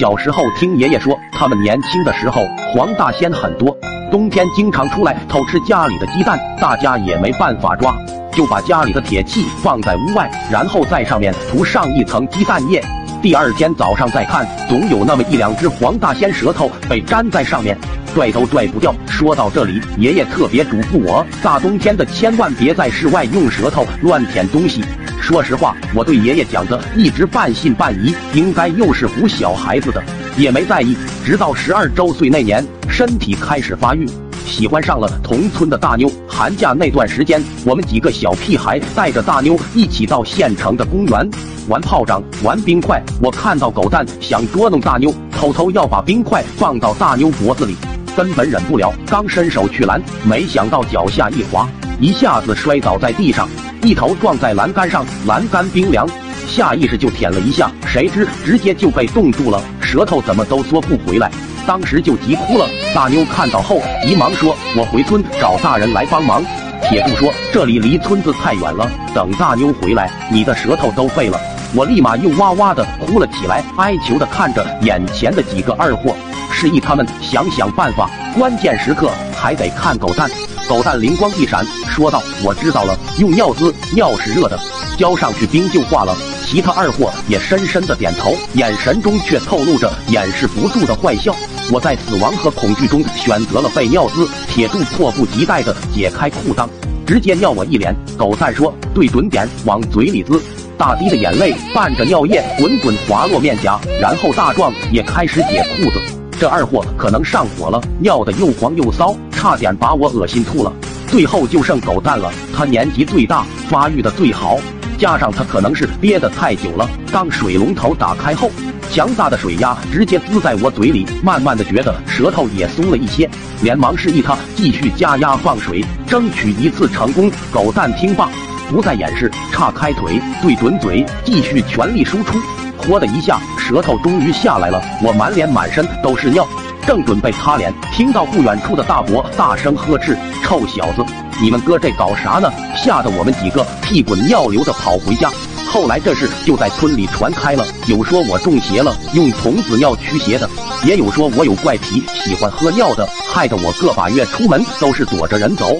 小时候听爷爷说，他们年轻的时候黄大仙很多，冬天经常出来偷吃家里的鸡蛋，大家也没办法抓，就把家里的铁器放在屋外，然后在上面涂上一层鸡蛋液。第二天早上再看，总有那么一两只黄大仙舌头被粘在上面，拽都拽不掉。说到这里，爷爷特别嘱咐我，大冬天的千万别在室外用舌头乱舔东西。说实话，我对爷爷讲的一直半信半疑，应该又是唬小孩子的，也没在意。直到十二周岁那年，身体开始发育，喜欢上了同村的大妞。寒假那段时间，我们几个小屁孩带着大妞一起到县城的公园。玩炮仗，玩冰块。我看到狗蛋想捉弄大妞，偷偷要把冰块放到大妞脖子里，根本忍不了，刚伸手去拦，没想到脚下一滑，一下子摔倒在地上，一头撞在栏杆上，栏杆冰凉，下意识就舔了一下，谁知直接就被冻住了，舌头怎么都缩不回来，当时就急哭了。大妞看到后，急忙说：“我回村找大人来帮忙。”铁柱说：“这里离村子太远了，等大妞回来，你的舌头都废了。”我立马又哇哇的哭了起来，哀求的看着眼前的几个二货，示意他们想想办法。关键时刻还得看狗蛋。狗蛋灵光一闪，说道：“我知道了，用尿滋，尿是热的，浇上去冰就化了。”其他二货也深深的点头，眼神中却透露着掩饰不住的坏笑。我在死亡和恐惧中选择了被尿滋。铁柱迫不及待的解开裤裆，直接尿我一脸。狗蛋说：“对准点，往嘴里滋。”大滴的眼泪伴着尿液滚滚滑落面颊，然后大壮也开始解裤子。这二货可能上火了，尿的又黄又骚，差点把我恶心吐了。最后就剩狗蛋了，他年纪最大，发育的最好，加上他可能是憋得太久了。当水龙头打开后，强大的水压直接滋在我嘴里，慢慢的觉得舌头也松了一些，连忙示意他继续加压放水，争取一次成功。狗蛋听罢。不再掩饰，岔开腿，对准嘴，继续全力输出。嚯的一下，舌头终于下来了。我满脸满身都是尿，正准备擦脸，听到不远处的大伯大声呵斥：“臭小子，你们哥这搞啥呢？”吓得我们几个屁滚尿流的跑回家。后来这事就在村里传开了，有说我中邪了，用童子尿驱邪的，也有说我有怪癖，喜欢喝尿的，害得我个把月出门都是躲着人走。